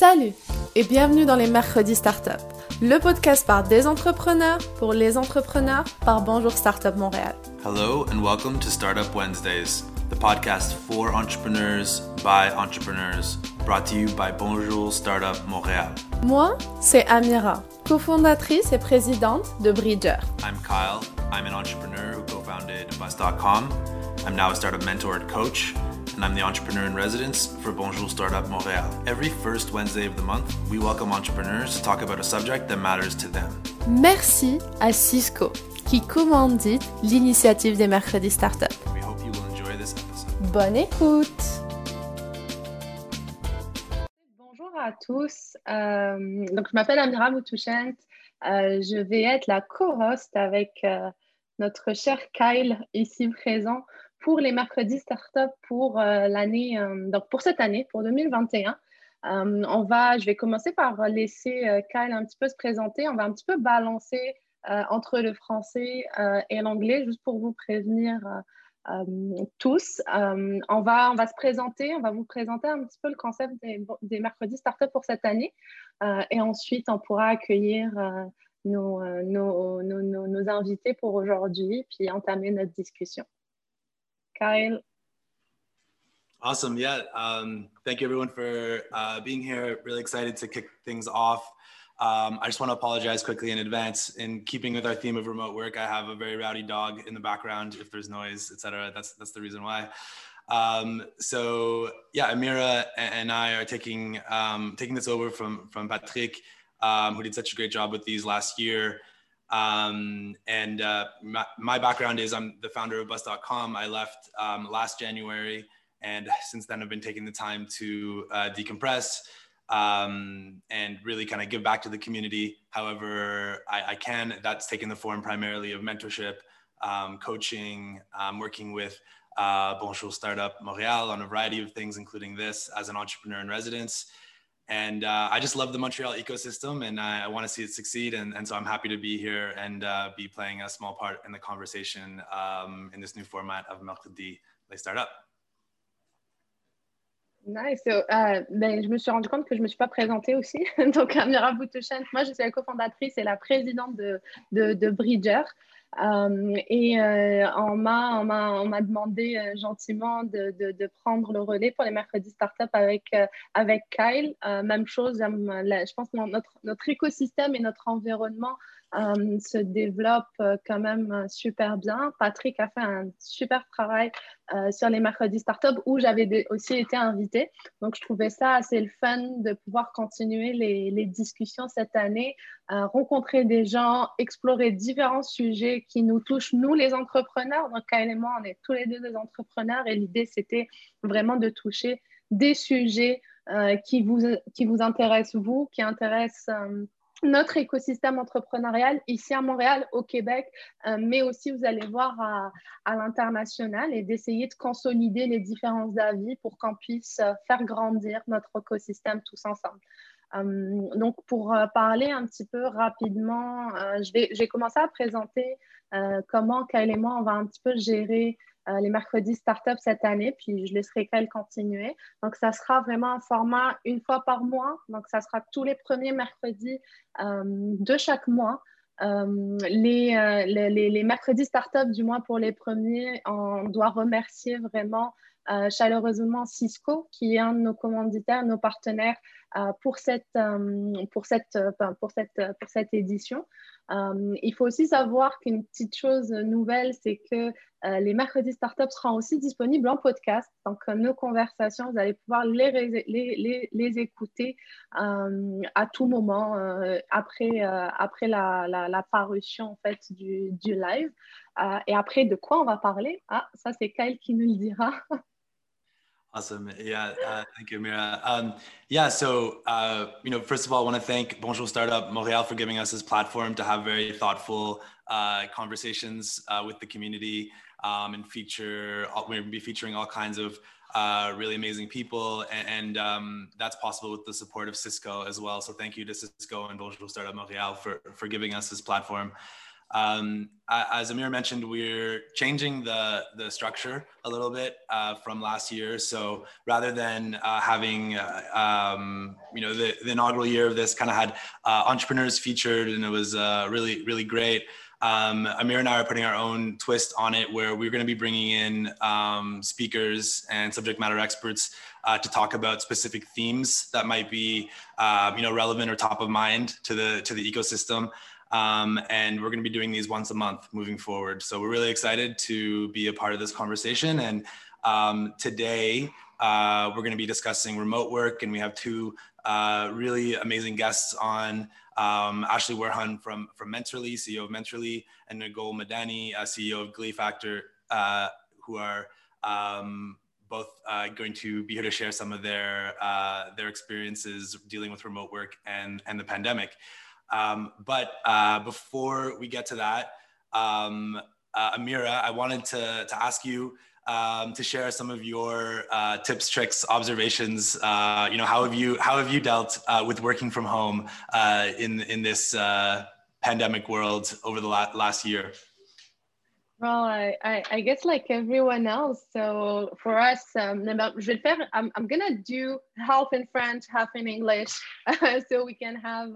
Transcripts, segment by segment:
Salut et bienvenue dans les Mercredis Startup, le podcast par des entrepreneurs pour les entrepreneurs par Bonjour Startup Montréal. Hello and welcome to Startup Wednesdays, the podcast for entrepreneurs by entrepreneurs, brought to you by Bonjour Startup Montréal. Moi, c'est Amira, cofondatrice et présidente de Bridger. I'm Kyle. I'm an entrepreneur who co-founded Bus.com. I'm now a startup mentor and coach and I'm the entrepreneur in residence for Bonjour Startup Montréal. Every first Wednesday of the month, we welcome entrepreneurs to talk about a subject that matters to them. Merci à Cisco qui commandite l'initiative des mercredis startup. We hope you will enjoy this episode. Bonne écoute. Bonjour à tous. Euh, donc, je m'appelle Amira Moutouchent. Euh, je vais être la co-host avec euh, notre cher Kyle ici présent pour les mercredis startup pour euh, l'année, euh, donc pour cette année, pour 2021. Euh, on va, je vais commencer par laisser Kyle un petit peu se présenter. On va un petit peu balancer entre le français et l'anglais, juste pour vous prévenir tous. on, va, on va se présenter, on va vous présenter un petit peu le concept des, des mercredis startup pour cette année. et ensuite, on pourra accueillir nos, nos, nos, nos, invités pour aujourd'hui, puis entamer notre discussion. Kyle. Awesome. Yeah. Um, thank you, everyone, for uh, being here. Really excited to kick things off. Um, I just want to apologize quickly in advance. In keeping with our theme of remote work, I have a very rowdy dog in the background. If there's noise, etc., that's that's the reason why. Um, so yeah, Amira and I are taking um, taking this over from from Patrick, um, who did such a great job with these last year. Um, and uh, my, my, background is I'm the founder of bus.com. I left um, last January, and since then I've been taking the time to uh, decompress um, and really kind of give back to the community however I, I, can. That's taken the form primarily of mentorship, um, coaching, um, working with uh, Bonjour Startup Montreal on a variety of things, including this as an entrepreneur in residence and uh, I just love the Montreal ecosystem, and I, I want to see it succeed. And, and, so I'm happy to be here and uh, be playing a small part in the conversation um, in this new format of Mercredi Les Startups. Nice. So, uh, ben, je me suis rendu compte que je ne me suis pas présentée aussi. Donc, Amira Boutouchent, moi, je suis la cofondatrice et la présidente de, de, de Bridger. Euh, et euh, on m'a demandé euh, gentiment de, de, prendre le relais pour les mercredis startup avec, avec Kyle. même chose, je pense que notre, notre écosystème et notre environnement euh, se développe euh, quand même euh, super bien. Patrick a fait un super travail sur les mercredis startup où j'avais aussi été invitée. Donc, je trouvais ça assez le fun de pouvoir continuer les, discussions cette année, rencontrer des gens, explorer différents sujets qui nous touchent, nous les entrepreneurs. Donc, Kyle et moi, on est tous les deux des entrepreneurs et l'idée, c'était vraiment de toucher des sujets qui, vous, qui vous intéressent, vous, qui intéressent notre écosystème entrepreneurial ici à Montréal, au Québec, euh, mais aussi vous allez voir à, à l'international et d'essayer de consolider les différents avis pour qu'on puisse euh, faire grandir notre écosystème tous ensemble. Euh, donc, pour parler un petit peu rapidement, j'ai commencé à présenter comment Kyle et moi, on va un petit peu gérer euh, les mercredis startup cette année, puis je laisserai qu'elle continuer. Donc, ça sera vraiment un format une fois par mois. Donc, ça sera tous les premiers mercredis euh, de chaque mois. Euh, les, les, les, mercredis startup, du moins pour les premiers, on doit remercier vraiment chaleureusement Cisco, qui est un de nos commanditaires, nos partenaires pour, cette, pour, cette, pour, cette, pour cette édition. Euh, il faut aussi savoir qu'une petite chose nouvelle, c'est que euh, les mercredis startups seront aussi disponibles en podcast. Donc, euh, nos conversations, vous allez pouvoir les, écouter à tout moment après, après la, parution en fait, du, du live. et après, de quoi on va parler? Ah, ça, c'est Kyle qui nous le dira. Awesome. Yeah. Uh, thank you, Mira. Um, yeah. So, uh, you know, first of all, I want to thank Bonjour Startup Montreal for giving us this platform to have very thoughtful uh, conversations uh, with the community um, and feature, we're be featuring all kinds of uh, really amazing people. And, and um, that's possible with the support of Cisco as well. So thank you to Cisco and Bonjour Startup Montreal for, for giving us this platform. Um, as Amir mentioned, we're changing the, the structure a little bit uh, from last year. So rather than uh, having, uh, um, you know, the, the, inaugural year of this kind of had uh, entrepreneurs featured and it was uh, really, really great. Um, Amir and I are putting our own twist on it where we're going to be bringing in um, speakers and subject matter experts uh, to talk about specific themes that might be, you know, relevant or top of mind to the, to the ecosystem. Um, and we're going to be doing these once a month moving forward. So we're really excited to be a part of this conversation. And um, today uh, we're going to be discussing remote work, and we have two uh, really amazing guests on. Um, Ashley Werhun from from Mentorly, CEO of Mentorly, and Nogol Madani, uh, CEO of Glee Factor, uh, who are um, both uh, going to be here to share some of their uh, their experiences dealing with remote work and and the pandemic. Um, but uh, before we get to that, um, uh, Amira, I wanted to, to ask you um, to share some of your uh, tips, tricks, observations. Uh, you know, how have you how have you dealt uh, with working from home uh, in in this pandemic world over the la- last year? Well, I, I, I, guess like everyone else. So for us, um. I'm, I'm gonna do half in French, half in English, so we can have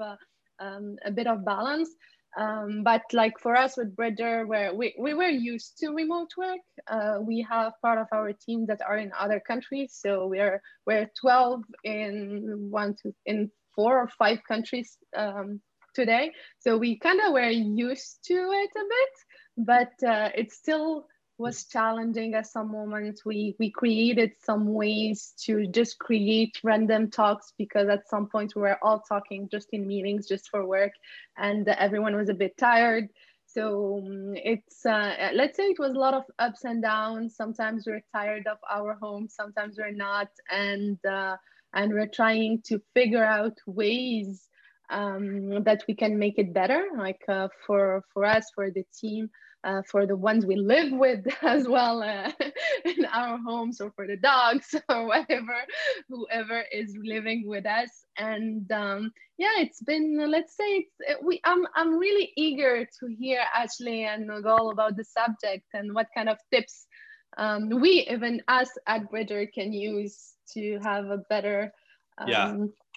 um, a bit of balance. Um, but like for us with Bridger, where we, we were used to remote work, uh, we have part of our team that are in other countries. So we're we're 12 in one to in four or five countries um, today. So we kind of were used to it a bit, but uh, it's still was challenging at some moments. We we created some ways to just create random talks because at some point we were all talking just in meetings, just for work, and everyone was a bit tired. So um, it's uh, let's say it was a lot of ups and downs. Sometimes we're tired of our home, sometimes we're not, and uh, and we're trying to figure out ways um, that we can make it better. Like uh, for for us, for the team uh, for the ones we live with as well uh, in our homes or for the dogs or whatever whoever is living with us. And um, yeah it's been let's say it's it, we I'm, I'm really eager to hear ashley and Nagol about the subject and what kind of tips um, we even us at bridger can use to have a better um, yeah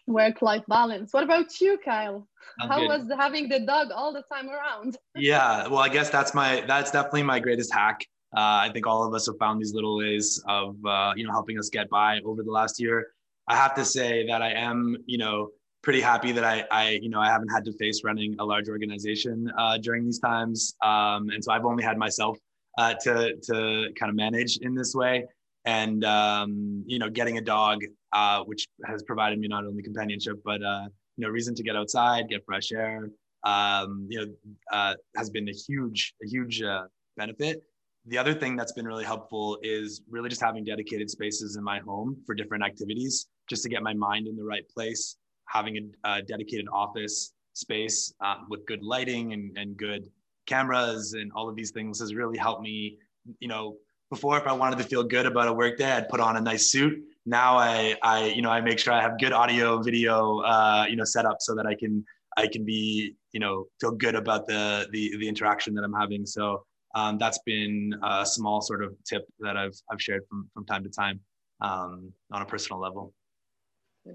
work life balance. What about you, Kyle? I'm How good. was having the dog all the time around? yeah, well, I guess that's my that's definitely my greatest hack. Uh, I think all of us have found these little ways of uh, you know helping us get by over the last year. I have to say that I am you know pretty happy that I, I you know I haven't had to face running a large organization uh, during these times, um, and so I've only had myself uh, to to kind of manage in this way and um, you know getting a dog uh, which has provided me not only companionship but uh, you know reason to get outside get fresh air um, you know uh, has been a huge a huge uh, benefit. The other thing that's been really helpful is really just having dedicated spaces in my home for different activities just to get my mind in the right place having a, a dedicated office space uh, with good lighting and, and good cameras and all of these things has really helped me you know before if i wanted to feel good about a work day i'd put on a nice suit. Now i i you know i make sure i have good audio video uh, you know set up so that i can i can be you know feel good about the the, the interaction that i'm having. So um, that's been a small sort of tip that i've i've shared from from time to time um, on a personal level.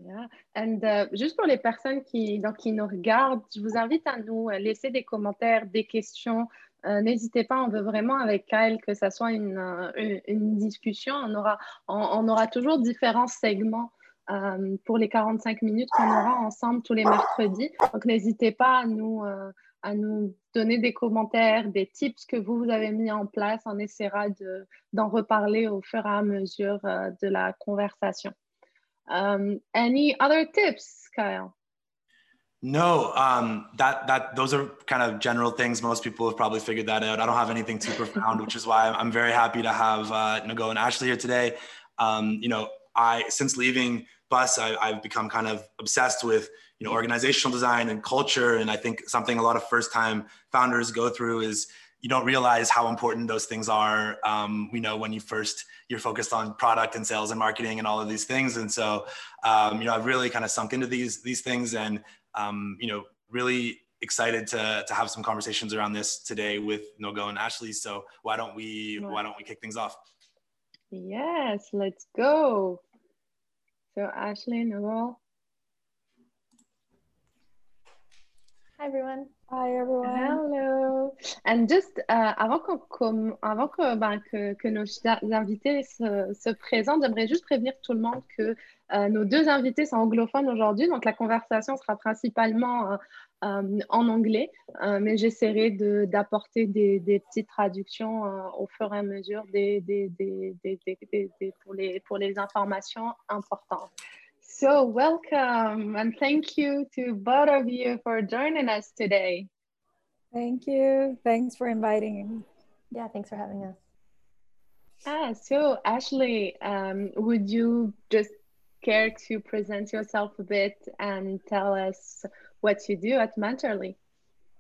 Yeah. And uh, juste pour les personnes qui, donc, qui nous regardent, je vous invite à nous laisser des commentaires, des questions Euh, n'hésitez pas, on veut vraiment avec Kyle que ça soit une, euh, une, discussion. On aura, on, aura toujours différents segments euh, pour les 45 minutes qu'on aura ensemble tous les mercredis. Donc n'hésitez pas à nous, à nous donner des commentaires, des tips que vous, vous avez mis en place. On essaiera d'en reparler au fur et à mesure de la conversation. Any other tips, Kyle? No, um, that that those are kind of general things. Most people have probably figured that out. I don't have anything too profound, which is why I'm very happy to have uh, Nago and Ashley here today. Um, you know, I since leaving Bus, I, I've become kind of obsessed with you know organizational design and culture, and I think something a lot of first-time founders go through is you don't realize how important those things are. Um, you know, when you first you're focused on product and sales and marketing and all of these things, and so um, you know I've really kind of sunk into these these things and um, you know, really excited to, to have some conversations around this today with Nogo and Ashley. So why don't we why don't we kick things off? Yes, let's go. So Ashley, Nogo. Hi everyone. Hi everyone. Hello. And just uh, avant, qu'on, avant que, ben, que, que, nos invités se, se présentent, j'aimerais juste prévenir tout le monde que euh, nos deux invités sont anglophones aujourd'hui, donc la conversation sera principalement euh, euh, en anglais, euh, mais j'essaierai de, d'apporter des, des, petites traductions euh, au fur et à mesure des, des, pour, les, pour les informations importantes. So, welcome and thank you to both of you for joining us today. Thank you. Thanks for inviting me. Yeah, thanks for having us. Ah, so Ashley, um, would you just care to present yourself a bit and tell us what you do at Mentorly?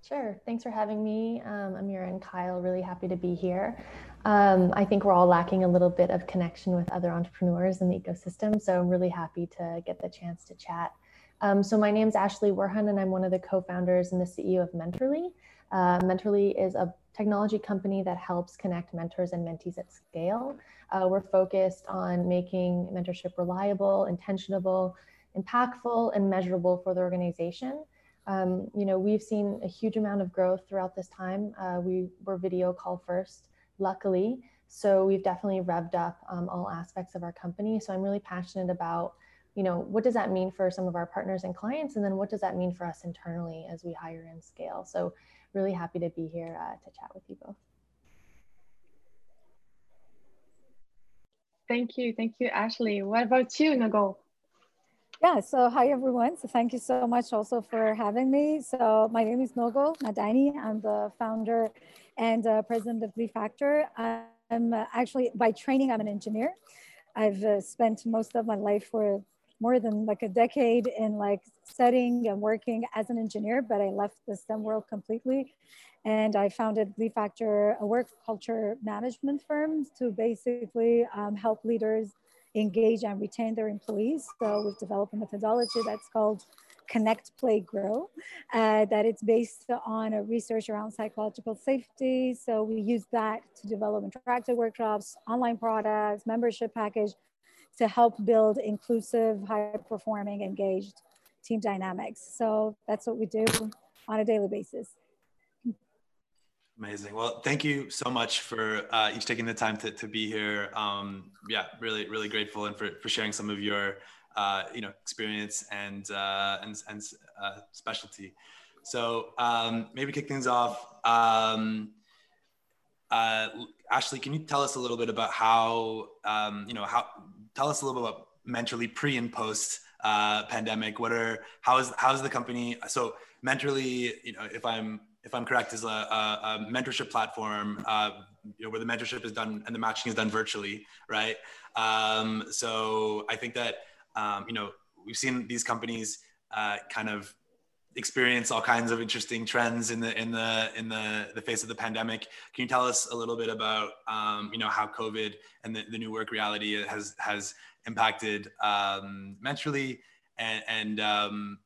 Sure. Thanks for having me. Um, Amira and Kyle, really happy to be here. Um, I think we're all lacking a little bit of connection with other entrepreneurs in the ecosystem. So I'm really happy to get the chance to chat. Um, so my name is Ashley Werhun, and I'm one of the co-founders and the CEO of Mentorly. Uh, Mentorly is a technology company that helps connect mentors and mentees at scale. Uh, we're focused on making mentorship reliable, intentionable, impactful, and measurable for the organization. Um, you know, we've seen a huge amount of growth throughout this time. Uh, we were video call first, luckily. So we've definitely revved up um, all aspects of our company. So I'm really passionate about, you know, what does that mean for some of our partners and clients? And then what does that mean for us internally as we hire and scale? So really happy to be here uh, to chat with you both. Thank you. Thank you, Ashley. What about you, Nago? Yeah, so hi everyone. So thank you so much also for having me. So my name is Nogol Madani. I'm the founder and uh, president of Factor. I'm uh, actually, by training, I'm an engineer. I've uh, spent most of my life for more than like a decade in like studying and working as an engineer, but I left the STEM world completely. And I founded Factor, a work culture management firm to basically um, help leaders engage and retain their employees. So we've developed a methodology that's called Connect, Play, Grow, uh, that it's based on a research around psychological safety. So we use that to develop interactive workshops, online products, membership package to help build inclusive, high performing, engaged team dynamics. So that's what we do on a daily basis. Amazing. Well, thank you so much for uh, each taking the time to, to be here. Um, yeah, really, really grateful and for, for sharing some of your, uh, you know, experience and, uh, and, and uh, specialty. So um, maybe kick things off. Um, uh, Ashley, can you tell us a little bit about how, um, you know, how, tell us a little bit about Mentorly pre and post uh, pandemic. What are, how is, how is the company? So Mentorly, you know, if I'm, if I'm correct, is a, a, a mentorship platform uh, you know, where the mentorship is done and the matching is done virtually, right? Um, so I think that um, you know we've seen these companies uh, kind of experience all kinds of interesting trends in the in the in the the face of the pandemic. Can you tell us a little bit about um, you know how COVID and the, the new work reality has has impacted um, Mentorly and, and um,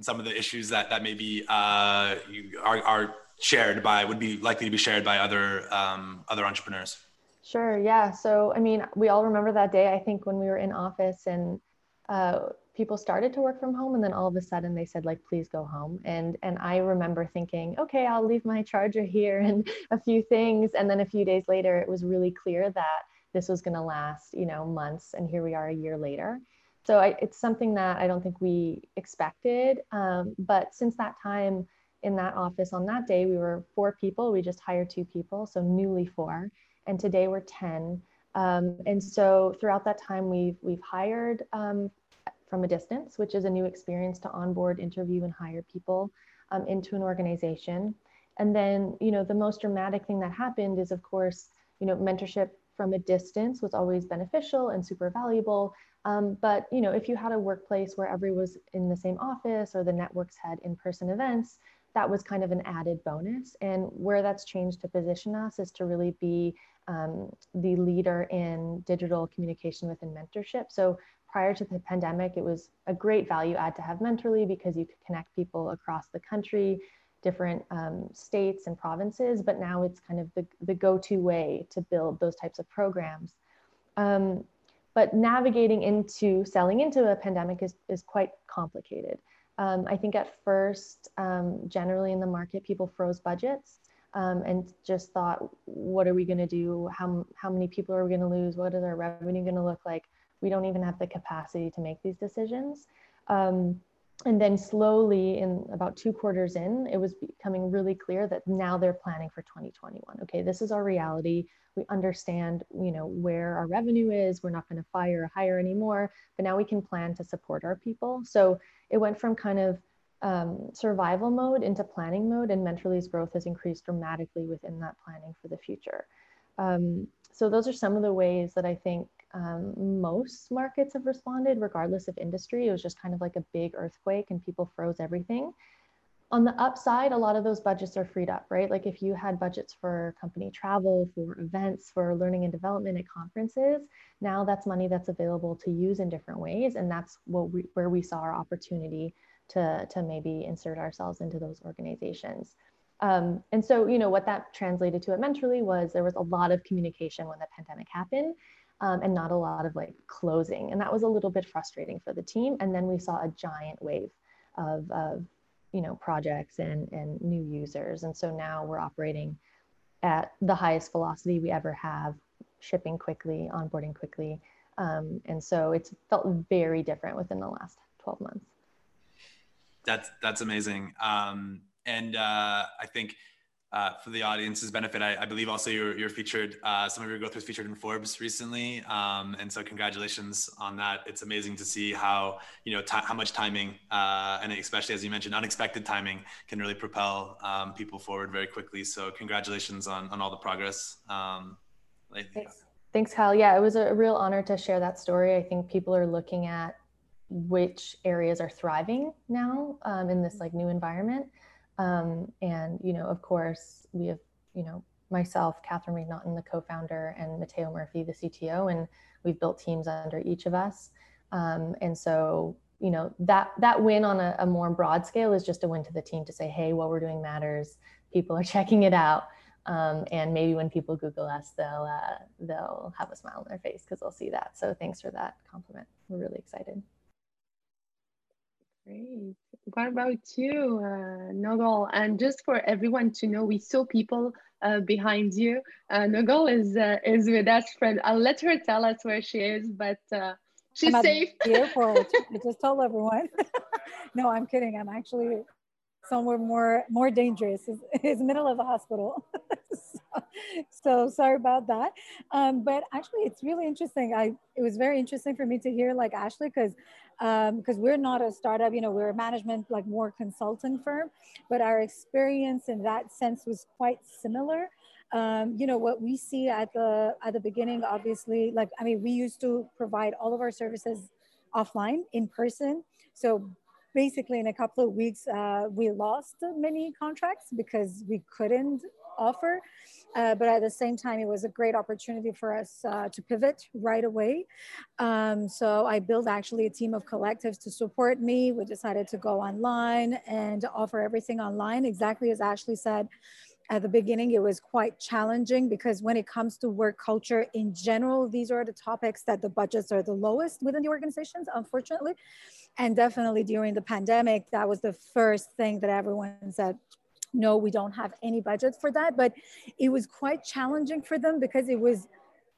some of the issues that that maybe uh, are, are shared by would be likely to be shared by other um, other entrepreneurs sure yeah so i mean we all remember that day i think when we were in office and uh, people started to work from home and then all of a sudden they said like please go home and and i remember thinking okay i'll leave my charger here and a few things and then a few days later it was really clear that this was going to last you know months and here we are a year later so I, it's something that I don't think we expected. Um, but since that time in that office on that day, we were four people. We just hired two people, so newly four. And today we're 10. Um, and so throughout that time, we've, we've hired um, from a distance, which is a new experience to onboard, interview, and hire people um, into an organization. And then, you know, the most dramatic thing that happened is, of course, you know, mentorship from a distance was always beneficial and super valuable. Um, but you know, if you had a workplace where everyone was in the same office or the networks had in-person events, that was kind of an added bonus. And where that's changed to position us is to really be um, the leader in digital communication within mentorship. So prior to the pandemic, it was a great value add to have Mentorly because you could connect people across the country, different um, states and provinces. But now it's kind of the, the go to way to build those types of programs. Um, but navigating into selling into a pandemic is, is quite complicated. Um, I think at first, um, generally in the market, people froze budgets um, and just thought, what are we going to do? How, how many people are we going to lose? What is our revenue going to look like? We don't even have the capacity to make these decisions. Um, and then slowly, in about two quarters in, it was becoming really clear that now they're planning for 2021. Okay, this is our reality. We understand, you know, where our revenue is. We're not going to fire or hire anymore, but now we can plan to support our people. So it went from kind of um, survival mode into planning mode, and Mentorly's growth has increased dramatically within that planning for the future. Um, so those are some of the ways that I think um, most markets have responded, regardless of industry. It was just kind of like a big earthquake, and people froze everything. On the upside, a lot of those budgets are freed up, right? Like if you had budgets for company travel, for events, for learning and development at conferences, now that's money that's available to use in different ways, and that's what we, where we saw our opportunity to, to maybe insert ourselves into those organizations. Um, and so, you know, what that translated to at Mentorly was there was a lot of communication when the pandemic happened um, and not a lot of like closing. And that was a little bit frustrating for the team. And then we saw a giant wave of, of you know, projects and, and new users. And so now we're operating at the highest velocity we ever have, shipping quickly, onboarding quickly. Um, and so it's felt very different within the last 12 months. That's that's amazing. Um, and uh, I think uh, for the audience's benefit, I, I, believe also you're, you're featured. Uh, some of your growth was featured in Forbes recently, um, and so congratulations on that. It's amazing to see how you know t- how much timing, uh, and especially as you mentioned, unexpected timing can really propel um, people forward very quickly. So congratulations on on all the progress. Um, Thanks. Thanks, Kyle. Yeah, it was a real honor to share that story. I think people are looking at which areas are thriving now um, in this like new environment. Um, and, you know, of course, we have, you know, myself, Catherine McNaughton, the co-founder, and Mateo Murphy, the CTO, and we've built teams under each of us. Um, and so, you know, that that win on a, a, more broad scale is just a win to the team to say, hey, what we're doing matters. People are checking it out. Um, and maybe when people Google us, they'll uh, they'll have a smile on their face because they'll see that. So thanks for that compliment. We're really excited. Great. What about you, uh, Nogol? And just for everyone to know, we saw people uh, behind you. Uh, Nogol is uh, is with us. Friend, I'll let her tell us where she is, but uh, she's I'm safe. the airport. I just told everyone. no, I'm kidding. I'm actually somewhere more more dangerous. It's, it's middle of the hospital. so, so, sorry about that. Um, but actually, it's really interesting. I it was very interesting for me to hear like Ashley because because um, we're not a startup, you know, we're a management, like more consultant firm, but our experience in that sense was quite similar. Um, you know, what we see at the, at the beginning, obviously, like, I mean, we used to provide all of our services offline in person. So basically in a couple of weeks, uh, we lost many contracts because we couldn't offer. Uh, but at the same time, it was a great opportunity for us uh, to pivot right away. Um, so I built actually a team of collectives to support me. We decided to go online and offer everything online, exactly as Ashley said. At the beginning, it was quite challenging because when it comes to work culture in general, these are the topics that the budgets are the lowest within the organizations, unfortunately. And definitely during the pandemic, that was the first thing that everyone said, no, we don't have any budget for that. But it was quite challenging for them because it was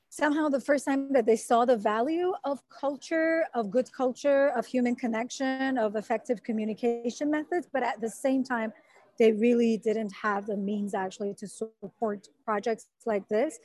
somehow the first time that they saw the value of culture, of good culture, of human connection, of effective communication methods. But at the same time, they really didn't have the means actually to support projects like this.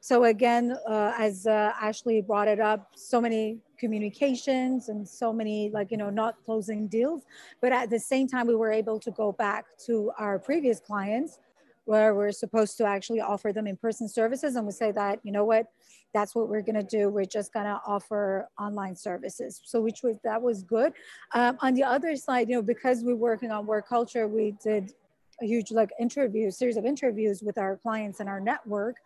So again, uh, as uh, Ashley brought it up, so many communications and so many like, you know, not closing deals. But at the same time, we were able to go back to our previous clients where we're supposed to actually offer them in-person services. And we say that, you know what, that's what we're gonna do. We're just gonna offer online services. So which was, that was good. Um, on the other side, you know, because we're working on work culture, we did a huge like interview, series of interviews with our clients and our network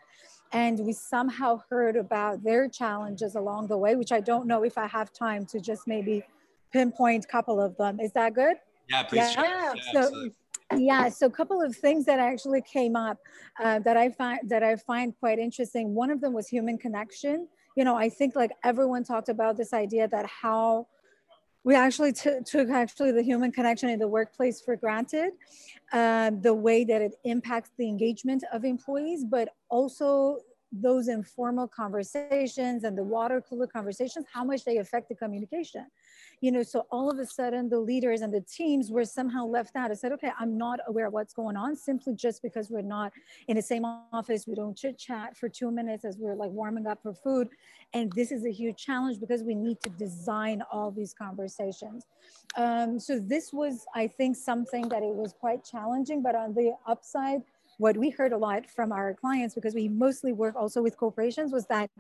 and we somehow heard about their challenges along the way, which I don't know if I have time to just maybe pinpoint a couple of them. Is that good? Yeah, please. Yeah. yeah so, yeah, so a couple of things that actually came up uh, that I find that I find quite interesting. One of them was human connection. You know, I think like everyone talked about this idea that how we actually t- took actually the human connection in the workplace for granted, uh, the way that it impacts the engagement of employees, but also those informal conversations and the water cooler conversations, how much they affect the communication you know, so all of a sudden the leaders and the teams were somehow left out. I said, okay, I'm not aware of what's going on simply just because we're not in the same office. We don't chit chat for two minutes as we're like warming up for food. And this is a huge challenge because we need to design all these conversations. Um, so this was, I think, something that it was quite challenging, but on the upside, what we heard a lot from our clients, because we mostly work also with corporations, was that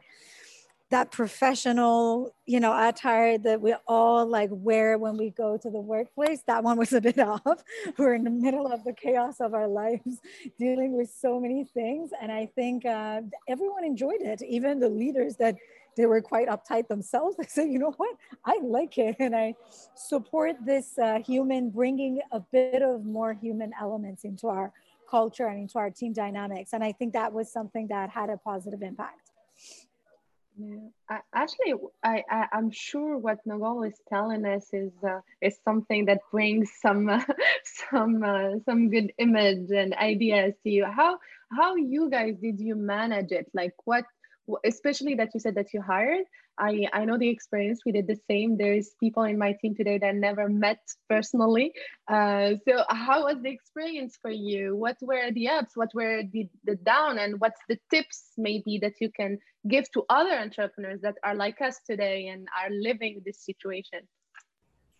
that professional, you know, attire that we all like wear when we go to the workplace. That one was a bit off. We're in the middle of the chaos of our lives, dealing with so many things. And I think uh, everyone enjoyed it, even the leaders that they were quite uptight themselves. They said, you know what, I like it. And I support this uh, human, bringing a bit of more human elements into our culture and into our team dynamics. And I think that was something that had a positive impact. Yeah, I, actually, I, I am sure what Nogol is telling us is uh, is something that brings some uh, some uh, some good image and ideas to you. How how you guys did you manage it? Like what, especially that you said that you hired. I, I know the experience. We did the same. There's people in my team today that never met personally. Uh, so how was the experience for you? What were the ups? What were the, the down? And what's the tips maybe that you can give to other entrepreneurs that are like us today and are living this situation?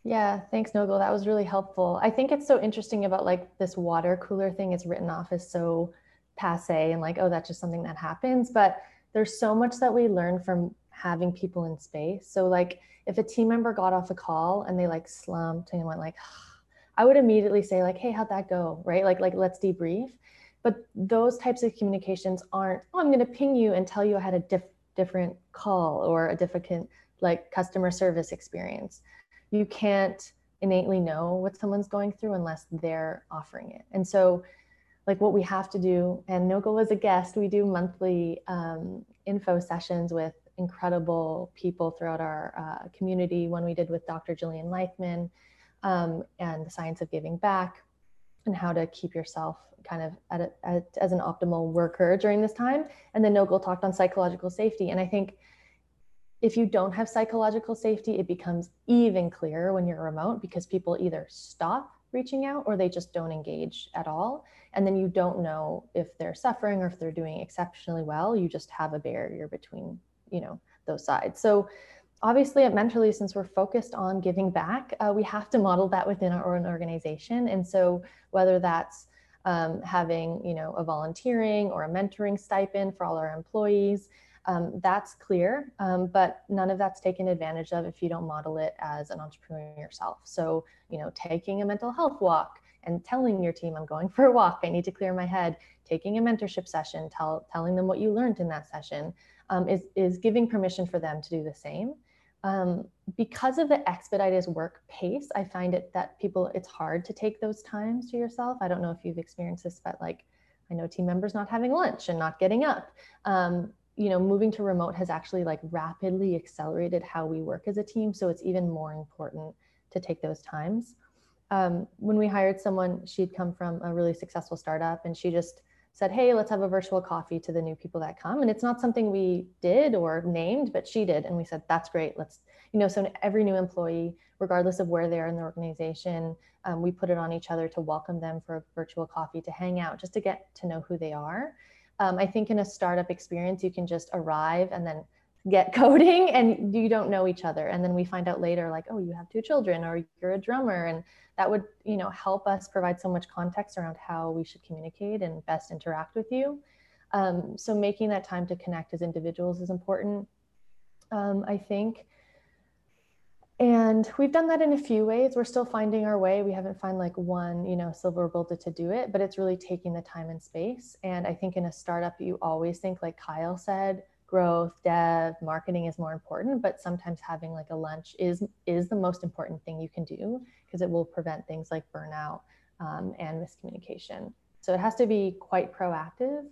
Yeah, thanks, Nogol. That was really helpful. I think it's so interesting about like this water cooler thing. It's written off as so passe and like, oh, that's just something that happens. But there's so much that we learn from having people in space. So like if a team member got off a call and they like slumped and went like, I would immediately say like, hey, how'd that go? Right? Like, like let's debrief. But those types of communications aren't, oh, I'm going to ping you and tell you I had a diff- different call or a different like customer service experience. You can't innately know what someone's going through unless they're offering it. And so like what we have to do, and Nogol was a guest, we do monthly um, info sessions with incredible people throughout our uh, community. One we did with Dr. Jillian Leichman um, and the science of giving back and how to keep yourself kind of at a, at, as an optimal worker during this time. And then Nogol talked on psychological safety. And I think if you don't have psychological safety, it becomes even clearer when you're remote because people either stop reaching out or they just don't engage at all. And then you don't know if they're suffering or if they're doing exceptionally well. You just have a barrier between you know those sides. So obviously at mentorly since we're focused on giving back uh, we have to model that within our own organization. And so whether that's um, having you know a volunteering or a mentoring stipend for all our employees um, that's clear. Um, but none of that's taken advantage of if you don't model it as an entrepreneur yourself. So you know taking a mental health walk and telling your team i'm going for a walk. I need to clear my head. Taking a mentorship session tell, telling them what you learned in that session um, is, is giving permission for them to do the same. Um, because of the expedited work pace, I find it that people, it's hard to take those times to yourself. I don't know if you've experienced this, but like, I know team members not having lunch and not getting up. Um, you know, moving to remote has actually like rapidly accelerated how we work as a team. So it's even more important to take those times. Um, when we hired someone, she'd come from a really successful startup and she just said, Hey, let's have a virtual coffee to the new people that come. And it's not something we did or named, but she did. And we said, That's great. Let's, you know, so every new employee, regardless of where they are in the organization, um, we put it on each other to welcome them for a virtual coffee to hang out, just to get to know who they are. Um, I think in a startup experience, you can just arrive and then get coding and you don't know each other. And then we find out later, like, oh, you have two children or you're a drummer. And that would you know help us provide so much context around how we should communicate and best interact with you. Um, so making that time to connect as individuals is important um, i think. And we've done that in a few ways. We're still finding our way. We haven't found like one you know silver bullet to do it but it's really taking the time and space. And i think in a startup you always think like kyle said growth dev marketing is more important but sometimes having like a lunch is is the most important thing you can do because it will prevent things like burnout um, and miscommunication so it has to be quite proactive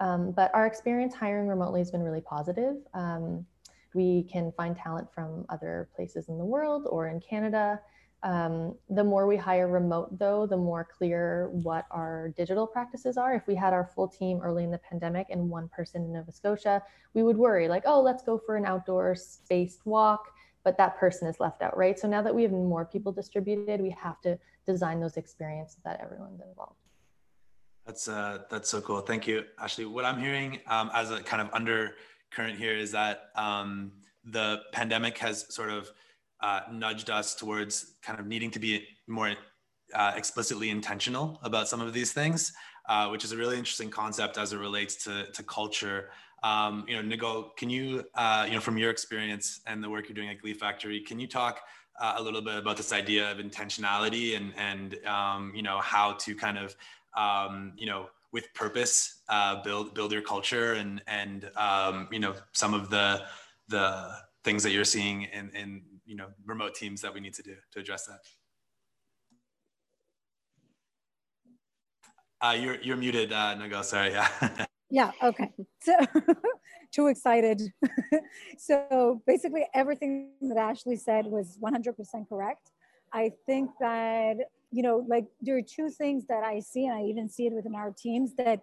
um, but our experience hiring remotely has been really positive um, we can find talent from other places in the world or in Canada. Um, the more we hire remote, though, the more clear what our digital practices are. If we had our full team early in the pandemic and one person in Nova Scotia, we would worry like, oh, let's go for an outdoor spaced walk, but that person is left out, right? So now that we have more people distributed, we have to design those experiences that everyone's involved. That's uh, that's so cool. Thank you, Ashley. What I'm hearing um, as a kind of undercurrent here is that um, the pandemic has sort of uh, nudged us towards kind of needing to be more uh, explicitly intentional about some of these things, uh, which is a really interesting concept as it relates to, to culture. Um, you know, Nicole, can you, uh, you know, from your experience and the work you're doing at Glee Factory, can you talk uh, a little bit about this idea of intentionality and, and um, you know, how to kind of, um, you know, with purpose uh, build build your culture and and um, you know some of the the things that you're seeing in in you know remote teams that we need to do to address that. Uh, you're you're muted uh, no sorry. Yeah yeah okay. So too excited. So basically everything that ashley said was 100% correct. I think that you know, like there are two things that I see, and I even see it within our teams that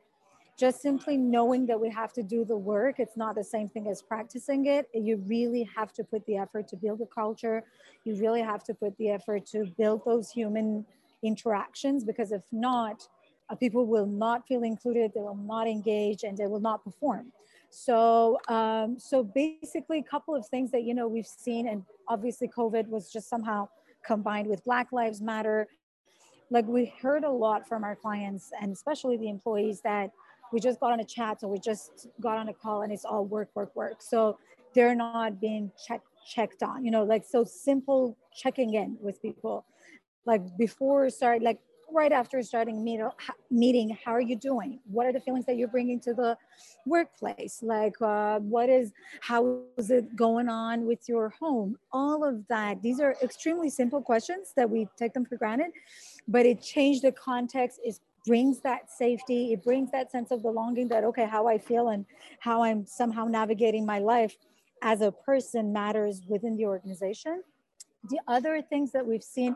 just simply knowing that we have to do the work, it's not the same thing as practicing it. You really have to put the effort to build a culture. You really have to put the effort to build those human interactions because if not, uh, people will not feel included, they will not engage, and they will not perform. So, um, so basically, a couple of things that you know we've seen, and obviously, COVID was just somehow combined with Black Lives Matter like we heard a lot from our clients and especially the employees that we just got on a chat or we just got on a call and it's all work work work. So they're not being checked checked on you know like so simple checking in with people. Like before start like right after starting meet, meeting how are you doing? What are the feelings that you're bringing to the workplace? Like uh, what is how is it going on with your home? All of that. These are extremely simple questions that we take them for granted but it changed the context it brings that safety it brings that sense of belonging that okay how i feel and how i'm somehow navigating my life as a person matters within the organization. The other things that we've seen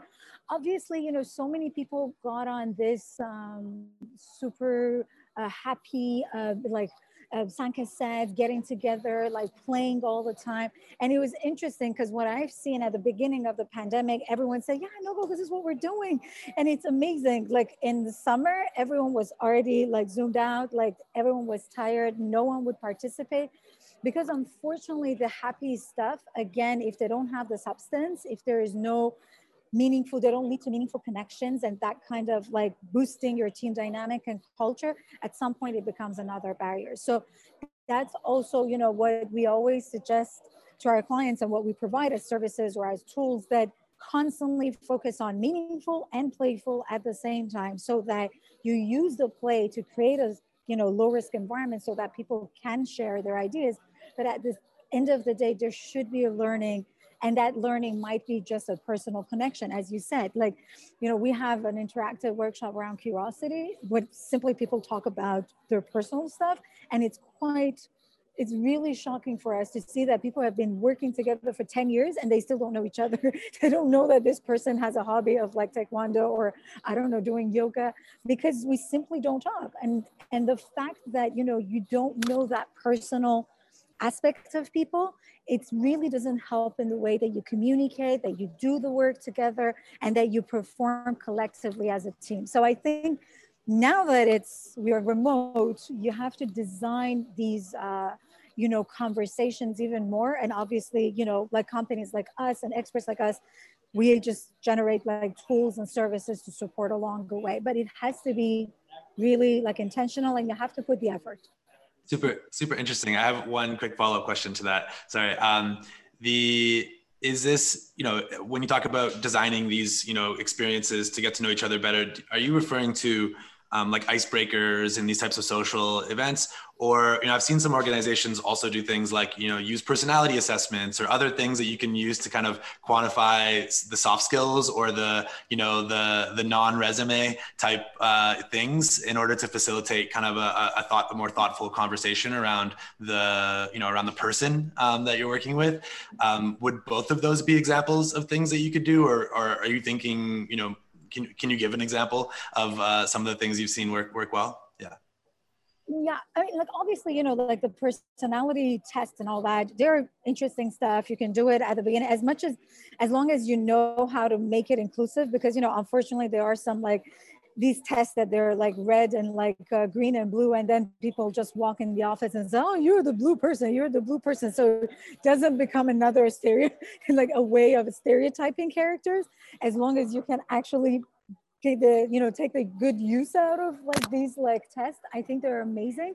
obviously you know so many people got on this um, super uh, happy uh, like uh, Sanka said, getting together, like playing all the time. And it was interesting because what I've seen at the beginning of the pandemic, everyone said, yeah, no, this is what we're doing. And it's amazing. Like in the summer, everyone was already like zoomed out, like everyone was tired. No one would participate because unfortunately the happy stuff, again, if they don't have the substance, if there is no meaningful they don't lead to meaningful connections and that kind of like boosting your team dynamic and culture at some point it becomes another barrier. So that's also you know what we always suggest to our clients and what we provide as services or as tools that constantly focus on meaningful and playful at the same time so that you use the play to create a you know low risk environment so that people can share their ideas. But at the end of the day there should be a learning and that learning might be just a personal connection as you said like you know we have an interactive workshop around curiosity where simply people talk about their personal stuff and it's quite it's really shocking for us to see that people have been working together for 10 years and they still don't know each other. they don't know that this person has a hobby of like taekwondo or I don't know, doing yoga because we simply don't talk. And and the fact that you know you don't know that personal aspects of people, it really doesn't help in the way that you communicate, that you do the work together, and that you perform collectively as a team. So I think now that it's we are remote, you have to design these. Uh, you know conversations even more and obviously you know like companies like us and experts like us we just generate like tools and services to support along the way but it has to be really like intentional and you have to put the effort Super, super interesting. I have one quick follow up question to that. Sorry. Um, the is this you know when you talk about designing these you know experiences to get to know each other better are you referring to um, like icebreakers and these types of social events. Or you know i've seen some organizations also do things like you know use personality assessments or other things that you can use to kind of quantify the soft skills or the you know the the non-resume type uh, things in order to facilitate kind of a, a thought a more thoughtful conversation around the you know around the person um, that you're working with. Um, would both of those be examples of things that you could do? Or, or are you thinking you know can, can you give an example of uh, some of the things you've seen work work well? Yeah. Yeah, I mean, like obviously, you know, like the personality test and all that. They're interesting stuff. You can do it at the beginning, as much as, as long as you know how to make it inclusive. Because you know, unfortunately, there are some like these tests that they're like red and like uh, green and blue and then people just walk in the office and say oh you're the blue person you're the blue person. So it doesn't become another stereo like a way of stereotyping characters as long as you can actually take the you know take the good use out of like these like tests i think they're amazing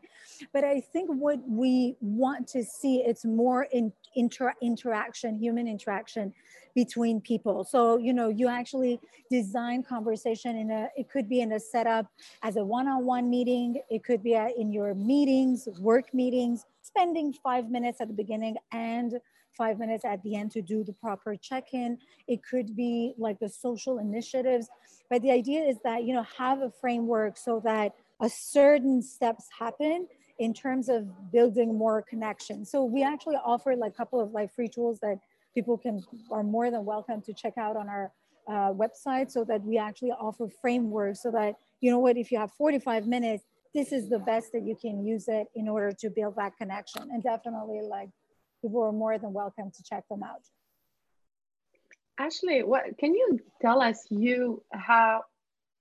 but i think what we want to see it's more in inter interaction human interaction between people. So, you know, you actually design conversation in a, it could be in a setup as a one-on-one meeting. It could be uh, in your meetings, work meetings, spending five minutes at the beginning and five minutes at the end to do the proper check-in. It could be like the social initiatives. But the idea is that, you know, have a framework so that a certain steps happen in terms of building more connection. So we actually offer like a couple of like free tools that people can are more than welcome to check out on our uh, website so that we actually offer frameworks so that you know what if you have 45 minutes this is the best that you can use it in order to build that connection and definitely like people are more than welcome to check them out. Ashley what can you tell us you how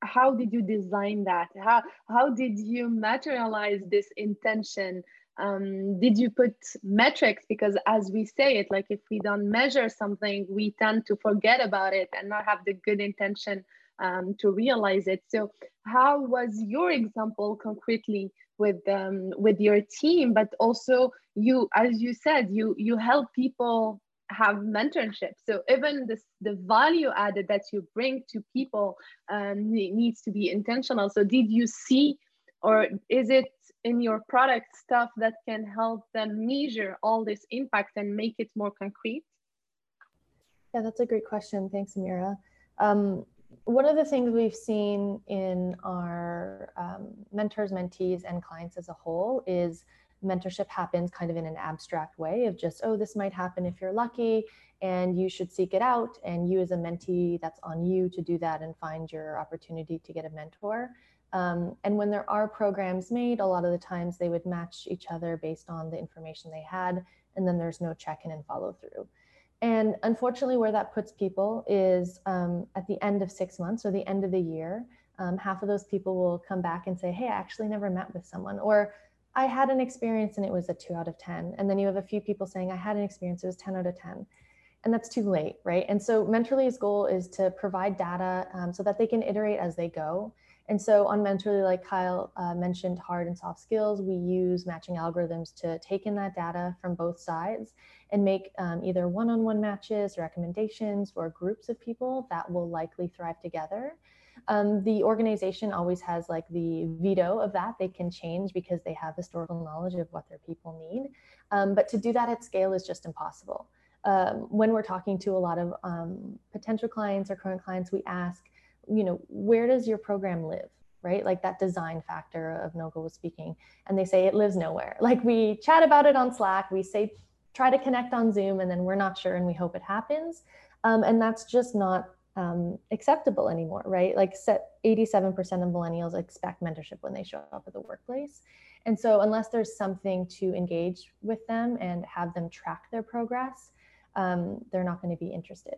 how did you design that? How how did you materialize this intention? Um, did you put metrics? Because as we say it like if we don't measure something we tend to forget about it and not have the good intention um, to realize it so how was your example concretely with um, with your team but also you as you said you you help people have mentorship so even this the value added that you bring to people um, needs to be intentional so did you see or is it in your product stuff that can help them measure all this impact and make it more concrete? Yeah, that's a great question. Thanks, Amira. Um, one of the things we've seen in our um, mentors, mentees, and clients as a whole is mentorship happens kind of in an abstract way of just, oh, this might happen if you're lucky and you should seek it out. And you, as a mentee, that's on you to do that and find your opportunity to get a mentor. Um, and when there are programs made, a lot of the times they would match each other based on the information they had, and then there's no check in and follow through. And unfortunately, where that puts people is um, at the end of six months or the end of the year, um, half of those people will come back and say, Hey, I actually never met with someone, or I had an experience and it was a two out of 10. And then you have a few people saying, I had an experience, it was 10 out of 10 and that's too late, right? And so Mentorly's goal is to provide data um, so that they can iterate as they go. And so on Mentorly, like Kyle uh, mentioned, hard and soft skills, we use matching algorithms to take in that data from both sides and make um, either one-on-one matches, recommendations, or groups of people that will likely thrive together. Um, the organization always has like the veto of that. They can change because they have historical knowledge of what their people need. Um, but to do that at scale is just impossible. Um, when we're talking to a lot of um, potential clients or current clients, we ask, you know, where does your program live? Right? Like that design factor of Nogol was speaking. And they say it lives nowhere. Like we chat about it on Slack, we say, try to connect on Zoom, and then we're not sure and we hope it happens. Um, and that's just not um, acceptable anymore, right? Like set 87% of millennials expect mentorship when they show up at the workplace. And so unless there's something to engage with them and have them track their progress, um, they're not going to be interested.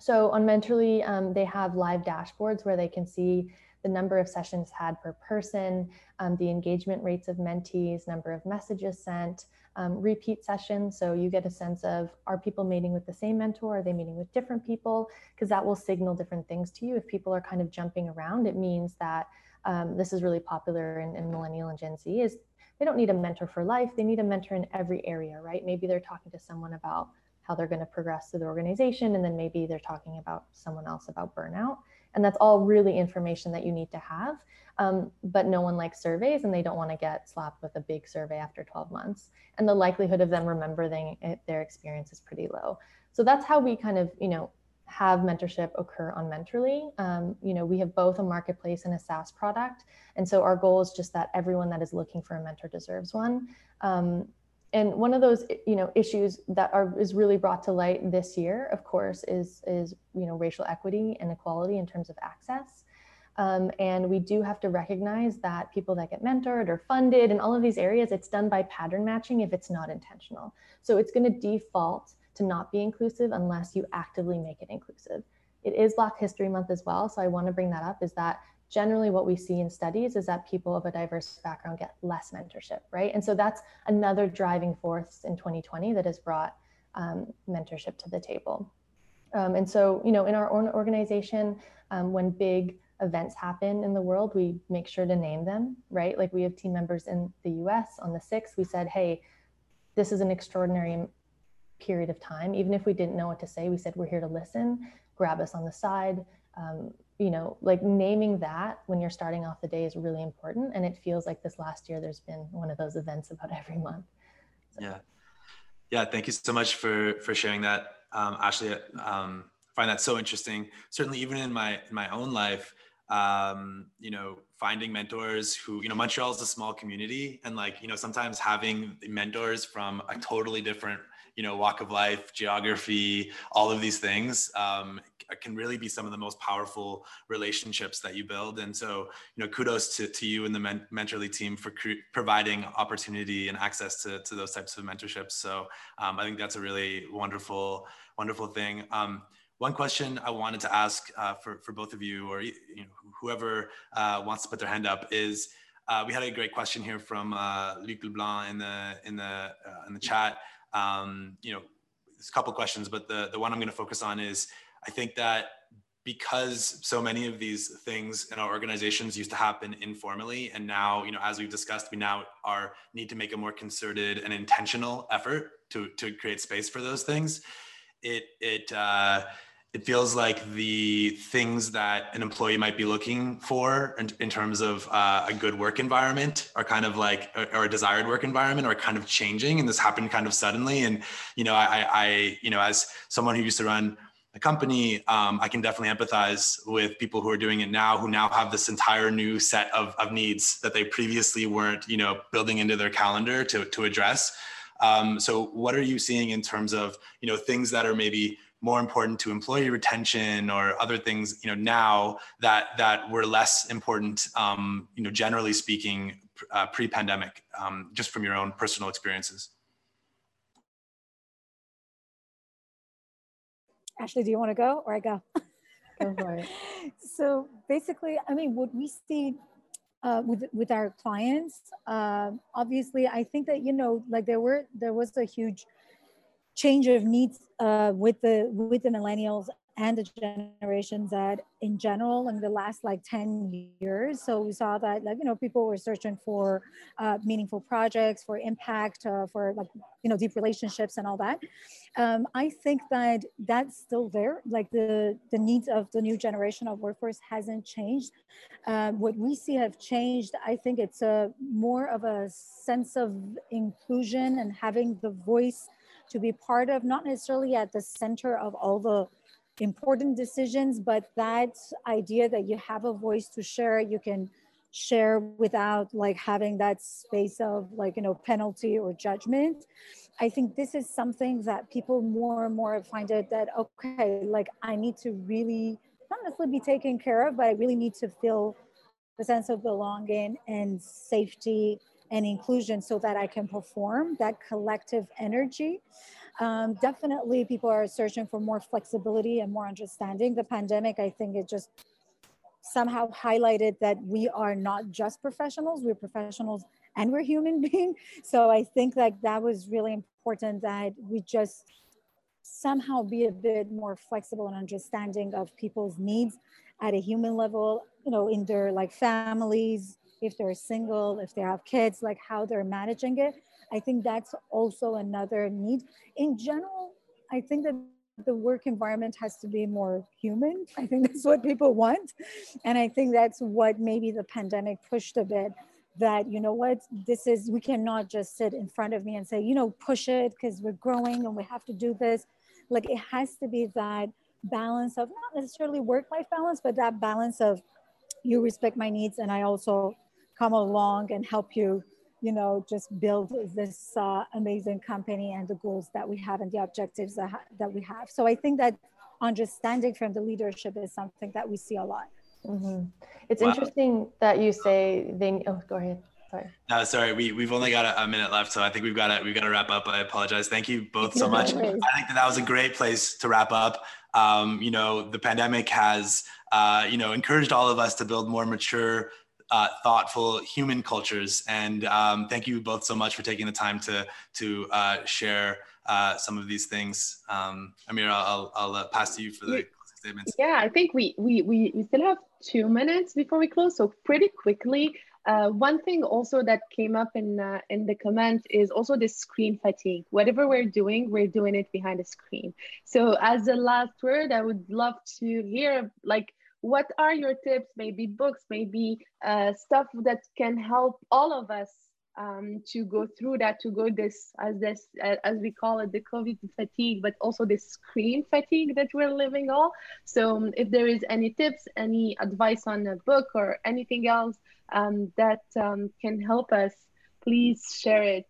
So on Mentorly, um, they have live dashboards where they can see the number of sessions had per person, um, the engagement rates of mentees, number of messages sent, um, repeat sessions. So you get a sense of are people meeting with the same mentor? Are they meeting with different people? Because that will signal different things to you. If people are kind of jumping around, it means that um, this is really popular in, in millennial and Gen Z is they don't need a mentor for life. They need a mentor in every area, right? Maybe they're talking to someone about how they're going to progress through the organization. And then maybe they're talking about someone else about burnout. And that's all really information that you need to have. Um, but no one likes surveys and they don't want to get slapped with a big survey after 12 months. And the likelihood of them remembering their experience is pretty low. So that's how we kind of, you know, have mentorship occur on Mentorly. Um, you know, we have both a marketplace and a SaaS product. And so our goal is just that everyone that is looking for a mentor deserves one. Um, and one of those you know issues that are is really brought to light this year of course is is you know racial equity and equality in terms of access. Um, and we do have to recognize that people that get mentored or funded in all of these areas it's done by pattern matching if it's not intentional. So it's going to default to not be inclusive unless you actively make it inclusive. It is black history month as well so i want to bring that up is that generally what we see in studies is that people of a diverse background get less mentorship, right? And so that's another driving force in 2020 that has brought um, mentorship to the table. Um, and so, you know, in our own organization, um, when big events happen in the world, we make sure to name them, right? Like we have team members in the US on the 6th, we said, hey, this is an extraordinary period of time. Even if we didn't know what to say, we said, we're here to listen, grab us on the side, um, you know, like naming that when you're starting off the day is really important. And it feels like this last year, there's been one of those events about every month. So. Yeah. Yeah. Thank you so much for, for sharing that. Um, Ashley, um, find that so interesting. Certainly even in my, in my own life, um, you know, finding mentors who, you know, Montreal is a small community and like, you know, sometimes having mentors from a totally different, you know, walk of life, geography, all of these things um, can really be some of the most powerful relationships that you build. And so, you know, kudos to, to you and the men- Mentorly team for providing opportunity and access to, to those types of mentorships. So um, I think that's a really wonderful, wonderful thing. Um, one question I wanted to ask uh, for, for both of you or you know, whoever uh, wants to put their hand up is, uh, we had a great question here from uh, Luc Leblanc in the in the uh, in the chat. Um, you know, there's a couple questions, but the the one I'm going to focus on is I think that because so many of these things in our organizations used to happen informally and now you know as we've discussed we now are need to make a more concerted and intentional effort to to create space for those things. It it uh, it feels like the things that an employee might be looking for in, in terms of uh, a good work environment are kind of like or a desired work environment are kind of changing and this happened kind of suddenly and you know i i you know as someone who used to run a company, um, I can definitely empathize with people who are doing it now, who now have this entire new set of, of needs that they previously weren't, you know, building into their calendar to, to address. Um, so what are you seeing in terms of, you know, things that are maybe more important to employee retention or other things, you know, now that, that were less important, um, you know, generally speaking, uh, pre-pandemic, um, just from your own personal experiences? Ashley, do you want to go or I go? Go for it. so basically, I mean, what we see uh, with with our clients, uh, obviously, I think that you know, like there were there was a huge change of needs uh, with the with the millennials and the Generation Z in general in the last like 10 years. So we saw that like, you know, people were searching for uh, meaningful projects, for impact, uh, for like, you know, deep relationships and all that. Um, I think that that's still there. Like the, the needs of the new generation of workforce hasn't changed. Um, what we see have changed, I think it's a more of a sense of inclusion and having the voice to be part of, not necessarily at the center of all the important decisions, but that idea that you have a voice to share, you can share without like having that space of like, you know, penalty or judgment. I think this is something that people more and more find it that, okay, like I need to really not necessarily be taken care of, but I really need to feel the sense of belonging and safety and inclusion so that I can perform that collective energy. Um, definitely, people are searching for more flexibility and more understanding. The pandemic, I think, it just somehow highlighted that we are not just professionals, we're professionals and we're human beings. So I think like that was really important that we just somehow be a bit more flexible and understanding of people's needs at a human level, you know, in their like families, if they're single, if they have kids, like how they're managing it. I think that's also another need. In general, I think that the work environment has to be more human. I think that's what people want. And I think that's what maybe the pandemic pushed a bit that, you know what, this is, we cannot just sit in front of me and say, you know, push it because we're growing and we have to do this. Like it has to be that balance of not necessarily work life balance, but that balance of you respect my needs and I also come along and help you you know, just build this uh, amazing company and the goals that we have and the objectives that, ha- that we have. So I think that understanding from the leadership is something that we see a lot. Mm-hmm. It's wow. interesting that you say they. Oh, go ahead. Sorry. No, sorry. We we've only got a, a, minute left, so I think we've got to we've got to wrap up. I apologize. Thank you both so much. I think that that was a great place to wrap up. Um, you know, the pandemic has uh, you know encouraged all of us to build more mature uh, thoughtful human cultures. And um, thank you both so much for taking the time to to uh, share uh, some of these things. Um, Amira, I'll, I'll uh, pass to you for the statements. Yeah, I think we, we, we, we still have two minutes before we close. So pretty quickly, uh, one thing also that came up in uh, in the comment is also the screen fatigue. Whatever we're doing, we're doing it behind a screen. So as a last word, I would love to hear like what are your tips maybe books maybe uh, stuff that can help all of us um, to go through that to go this as this uh, as we call it the covid fatigue but also the screen fatigue that we're living all. So um, if there is any tips any advice on a book or anything else um, that um, can help us please share it.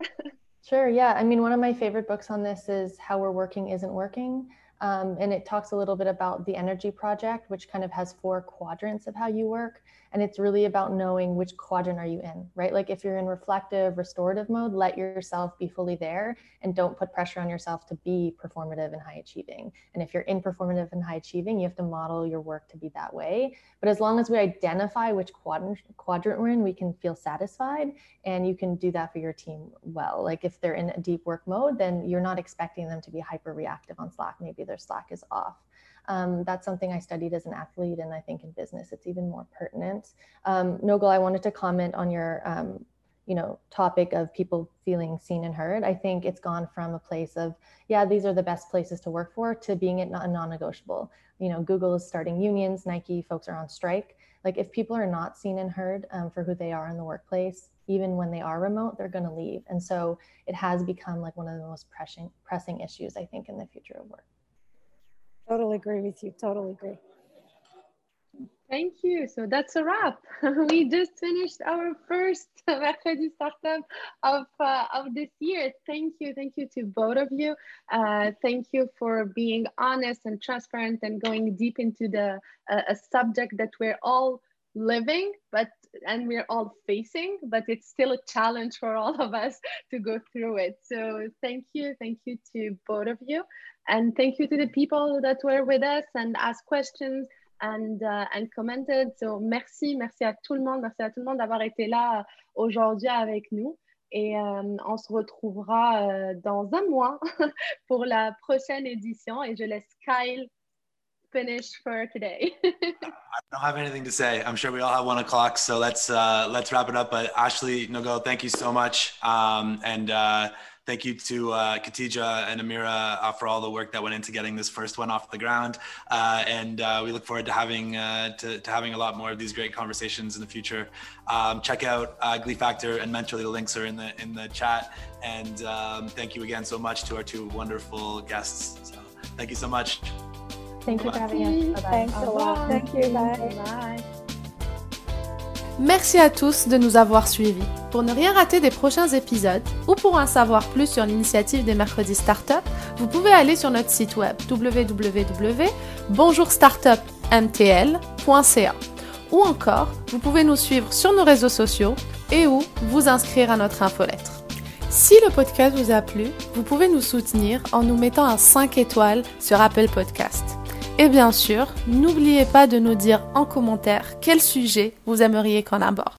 Sure yeah. I mean one of my favorite books on this is how we're working isn't working um, and it talks a little bit about the energy project, which kind of has four quadrants of how you work and it's really about knowing which quadrant are you in right? Like if you're in reflective restorative mode let yourself be fully there and don't put pressure on yourself to be performative and high achieving. And if you're in performative and high achieving you have to model your work to be that way. But as long as we identify which quadrant quadrant we're in we can feel satisfied and you can do that for your team well. Like if they're in a deep work mode then you're not expecting them to be hyper reactive on slack. Maybe their slack is off um, that's something I studied as an athlete, and I think in business it's even more pertinent. Um, Nogol, I wanted to comment on your, um, you know, topic of people feeling seen and heard. I think it's gone from a place of, yeah, these are the best places to work for, to being it not non-negotiable. You know, Google is starting unions, Nike folks are on strike. Like if people are not seen and heard um, for who they are in the workplace, even when they are remote, they're going to leave. And so it has become like one of the most pressing pressing issues, I think, in the future of work. Totally agree with you. Totally agree. Thank you. So that's a wrap. we just finished our first Mercredi Startup of, uh, of this year. Thank you. Thank you to both of you. Uh, thank you for being honest and transparent and going deep into the uh, a subject that we're all living, but and we're all facing, but it's still a challenge for all of us to go through it. So thank you. Thank you to both of you. And thank you to the people that were with us and asked questions and, uh, and commented. So merci, merci à tout le monde, merci à tout le monde d'avoir été là aujourd'hui avec nous. Et euh, on se retrouvera euh, dans un mois pour la prochaine édition. Et je laisse Kyle finish for today. I don't have anything to say. I'm sure we all have one o'clock, so let's uh, let's wrap it up. But Ashley Nogol, thank you so much, um, and uh, thank you to uh, Katija and Amira uh, for all the work that went into getting this first one off the ground. Uh, and uh, we look forward to having uh, to, to, having a lot more of these great conversations in the future. Um, check out uh, Glee Factor and Mentorly. The links are in the in the chat. And um, thank you again so much to our two wonderful guests. So thank you so much. Thank you for having us. Bye-bye. Thanks a lot. Thank you. Bye. Bye. Merci à tous de nous avoir suivis. Pour ne rien rater des prochains épisodes ou pour en savoir plus sur l'initiative des mercredis startup, vous pouvez aller sur notre site web www.bonjourstartupmtl.ca ou encore vous pouvez nous suivre sur nos réseaux sociaux et ou vous inscrire à notre infolettre. Si le podcast vous a plu, vous pouvez nous soutenir en nous mettant un 5 étoiles sur Apple Podcast. Et bien sûr, n'oubliez pas de nous dire en commentaire quel sujet vous aimeriez qu'on aborde.